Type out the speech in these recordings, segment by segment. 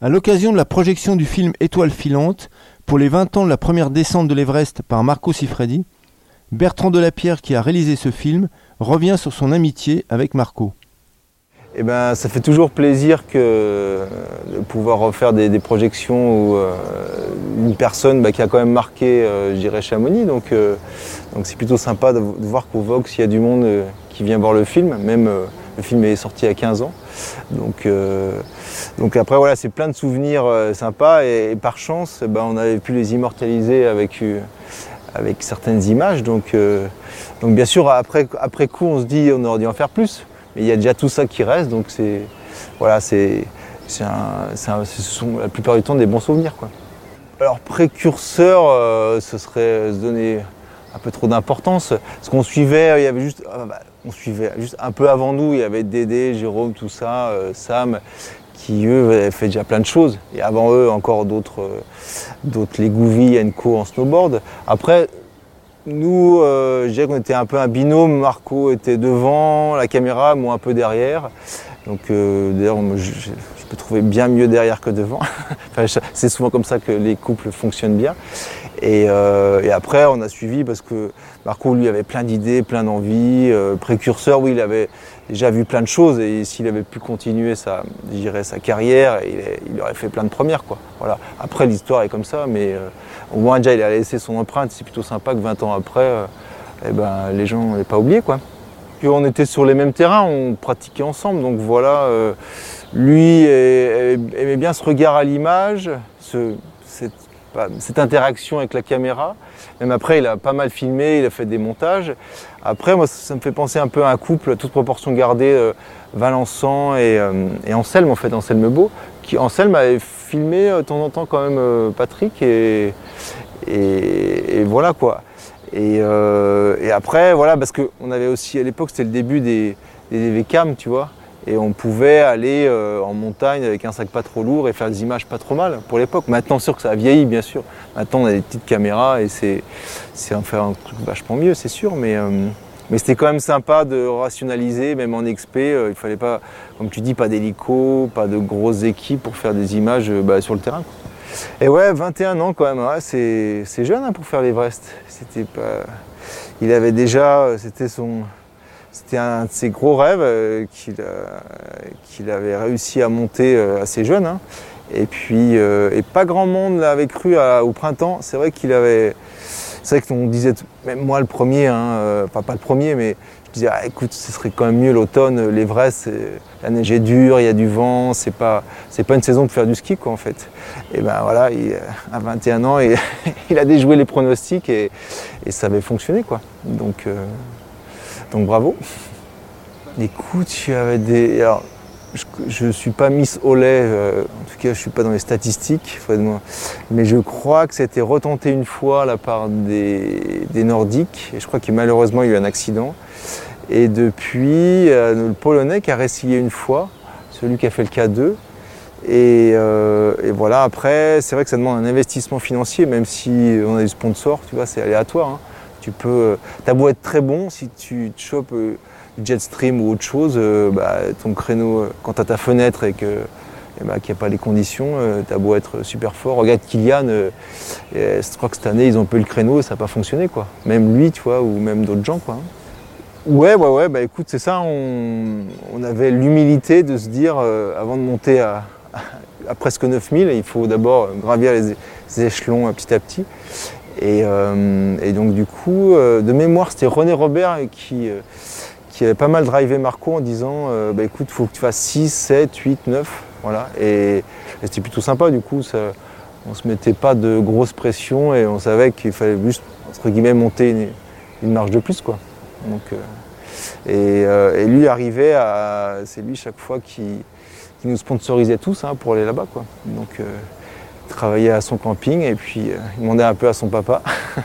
À l'occasion de la projection du film Étoile filante pour les 20 ans de la première descente de l'Everest par Marco Siffredi, Bertrand Delapierre, qui a réalisé ce film, revient sur son amitié avec Marco. Eh ben, ça fait toujours plaisir de pouvoir refaire des, projections où euh, une personne bah, qui a quand même marqué, euh, je dirais, Chamonix. Donc, euh, donc c'est plutôt sympa de, voir qu'au Vox, il y a du monde qui vient voir le film. Même le film est sorti a 15 ans. Donc, donc après, voilà, c'est plein de souvenirs sympas. Et, par chance, bah, on avait pu les immortaliser avec, avec certaines images. Donc, donc bien sûr, après, après coup, on se dit on aurait dû en faire plus. Mais il y a déjà tout ça qui reste, donc c'est voilà, c'est ce sont la plupart du temps des bons souvenirs. Quoi. Alors précurseur, euh, ce serait se donner un peu trop d'importance. Ce qu'on suivait, il y avait juste, ah, bah, on suivait juste un peu avant nous, il y avait Dédé, Jérôme, tout ça, euh, Sam, qui eux avaient fait déjà plein de choses. Et avant eux, encore d'autres, euh, d'autres les Gouvi, Enco en snowboard. Après, nous, euh, je dirais qu'on était un peu un binôme. Marco était devant la caméra, moi un peu derrière. Donc euh, d'ailleurs, je, peux trouver bien mieux derrière que devant. c'est souvent comme ça que les couples fonctionnent bien. Euh, et, après, on a suivi parce que Marco, lui, avait plein d'idées, plein d'envies. précurseur, oui, il avait déjà vu plein de choses et s'il avait pu continuer sa, sa carrière, il, aurait fait plein de premières. Quoi. Voilà. Après, l'histoire est comme ça, mais au moins déjà il a laissé son empreinte, c'est plutôt sympa que 20 ans après, euh, eh ben, les gens n'aient pas oublié quoi. on était sur les mêmes terrains, on pratiquait ensemble, donc voilà, euh, lui aimait bien ce regard à l'image, cette, interaction avec la caméra. Même après, il a pas mal filmé, il a fait des montages. Après, moi, ça, me fait penser un peu à un couple, toute proportion gardée, euh, Valençant et, Anselme, en fait, Anselme Beau, qui Anselme avait filmé de temps en temps quand même Patrick et, voilà quoi. Euh, et, après, voilà, parce qu'on avait aussi à l'époque, c'était le début des, des tu vois. Et on pouvait aller euh, en montagne avec un sac pas trop lourd et faire des images pas trop mal pour l'époque. Maintenant, sûr que ça a vieilli, bien sûr. Maintenant, on a des petites caméras et c'est, c'est faire un truc vachement mieux, c'est sûr. Mais, euh, mais c'était quand même sympa de rationaliser, même en XP. il fallait pas, comme tu dis, pas d'hélico, pas de grosses équipes pour faire des images bah, sur le terrain. Et ouais, 21 ans quand même, c'est jeune hein, pour faire l'Everest. C'était pas... Il avait déjà, c'était son, c'était un de ses gros rêves euh, qu'il avait réussi à monter euh, assez jeune. Hein. Et puis, euh, et pas grand monde l'avait cru au printemps. C'est vrai qu'il avait, c'est vrai qu'on disait, même moi le premier, hein, pas le premier, mais je disais, ah, écoute, ce serait quand même mieux l'automne, l'Everest, la neige est dure, il y a du vent, c'est pas, pas une saison de faire du ski quoi en fait. Et ben voilà, il, à 21 ans, il, a déjoué les pronostics et, ça avait fonctionné quoi. Donc, euh, donc bravo. Écoute, il y avait des. Je ne suis pas Miss Olay, euh, en tout cas je ne suis pas dans les statistiques, mais je crois que c'était retenté une fois la part des, Nordiques, et je crois qu'il malheureusement il y a eu un accident. Et depuis, euh, le Polonais qui a réessayé une fois, celui qui a fait le K2. Euh, et, voilà, après, c'est vrai que ça demande un investissement financier, même si on a des sponsors, tu vois, c'est aléatoire. Hein. Tu peux, euh, t'as beau être très bon, si tu te chopes du Jetstream ou autre chose, bah, ton créneau, quand tu as ta fenêtre et que bah, qu'il n'y a pas les conditions, tu as beau être super fort. Regarde Kylian, je crois que cette année ils ont peu le créneau et ça n'a pas fonctionné quoi. Même lui, tu vois, ou même d'autres gens quoi. Hein. Ouais, ouais, ouais, bah écoute, c'est ça, on, avait l'humilité de se dire, euh, avant de monter à, presque 9000, il faut d'abord gravir les, échelons euh, petit à petit. Et, euh, donc du coup, de mémoire, c'était René Robert qui, qui avait pas mal drivé Marco en disant, bah écoute, il faut que tu fasses 6, 7, 8, 9, voilà. Et, c'était plutôt sympa, du coup, ça, on se mettait pas de grosse pression et on savait qu'il fallait juste, entre guillemets, monter une, une marge de plus, quoi. Donc, euh, euh, et, lui arrivait à. C'est lui chaque fois qui, nous sponsorisait tous hein, pour aller là-bas. Quoi. Donc euh, travaillait à son camping et puis il demandait un peu à son papa.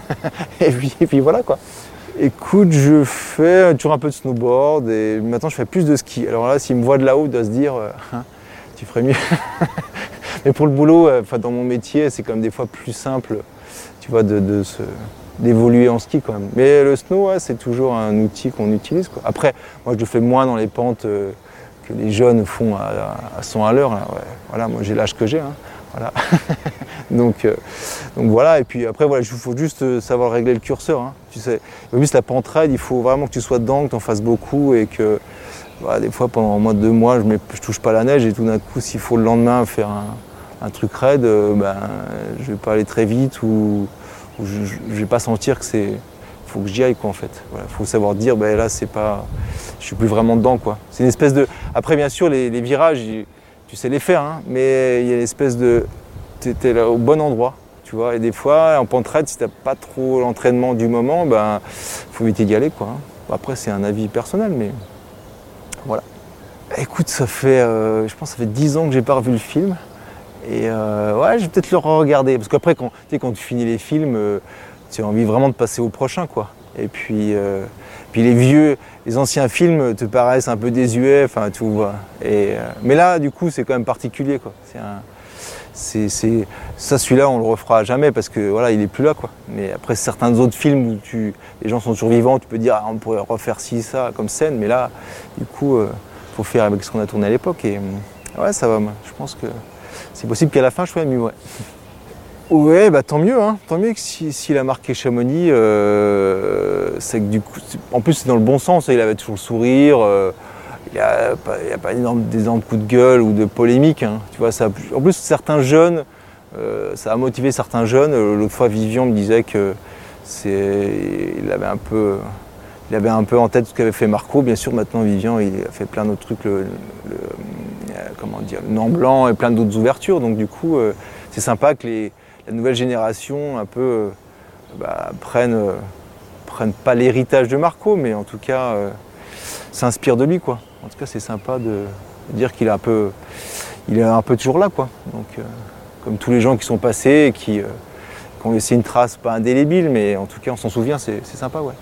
et, puis, et puis voilà quoi. Écoute, je fais toujours un peu de snowboard et maintenant je fais plus de ski. Alors là, s'il me voit de là-haut, il doit se dire hein, tu ferais mieux. Mais pour le boulot, dans mon métier, c'est comme des fois plus simple, tu vois, de, d'évoluer en ski quand même. Mais le snow, c'est toujours un outil qu'on utilise. Après, moi je le fais moins dans les pentes euh, que les jeunes font à, à 100 à l'heure. Voilà, moi j'ai l'âge que j'ai. hein. Voilà. donc, euh, donc voilà, et puis après, voilà, il faut juste euh, savoir régler le curseur. hein. Tu sais, en plus, la il faut vraiment que tu sois dedans, que tu en fasses beaucoup et que voilà, des fois, pendant moins de deux mois, je ne touche pas la neige et tout d'un coup, s'il faut le lendemain faire un, truc raide, euh, ben, je vais pas aller très vite ou, je, je vais pas sentir que c'est. faut que j'y aille quoi en fait. Il faut savoir dire ben là c'est pas. Je suis plus vraiment dedans quoi. C'est une espèce de. Après bien sûr les, virages, il- tu sais les faire, hein, mais il y a une espèce de. Tu es là au bon endroit. Tu vois, et des fois, en pente raide, si t'as pas trop l'entraînement du moment, ben, faut éviter d'y aller, quoi. hein. Après, c'est un avis personnel, mais voilà. Écoute, ça fait, euh, je pense, que ça fait 10 ans que j'ai pas revu le film. Et euh, ouais, je vais peut-être le regarder. Parce qu'après, tu quand tu finis les films, euh, tu as envie vraiment de passer au prochain, quoi. Et puis, euh, puis les vieux, les anciens films te paraissent un peu désuets, enfin, vois. Et, euh, mais là, du coup, c'est quand même particulier, quoi. C'est ça, celui-là, on le refera jamais parce que voilà, il est plus là, quoi. Mais après, certains autres films où tu, les gens sont survivants, tu peux dire, ah, on pourrait refaire ci, ça, comme scène. Mais là, du coup, euh, faut faire avec ce qu'on a tourné à l'époque. Et ouais, ça va. moi. Je pense que c'est possible qu'à la fin, je sois mieux, ouais. Ouais, bah tant mieux, hein. tant mieux que si- s'il a marqué Chamonix, euh, c'est que du coup, en plus c'est dans le bon sens, il avait toujours le sourire, euh, il n'y a a pas d'énormes coups de gueule ou de polémique, hein. tu vois, ça, en plus certains jeunes, euh, ça a motivé certains jeunes, Euh, l'autre fois Vivian me disait que c'est, il avait un peu, il avait un peu en tête ce qu'avait fait Marco, bien sûr maintenant Vivian il a fait plein d'autres trucs, le, comment dire, le Nant Blanc et plein d'autres ouvertures, donc du coup c'est sympa que les, la nouvelle génération un peu euh, bah, prenne, euh, pas l'héritage de Marco, mais en tout cas euh, s'inspire de lui quoi. En tout cas c'est sympa de dire qu'il est un peu, il est un peu toujours là quoi. Comme tous les gens qui sont passés qui, qui ont laissé une trace pas indélébile, mais en tout cas on s'en souvient, c'est c'est sympa ouais.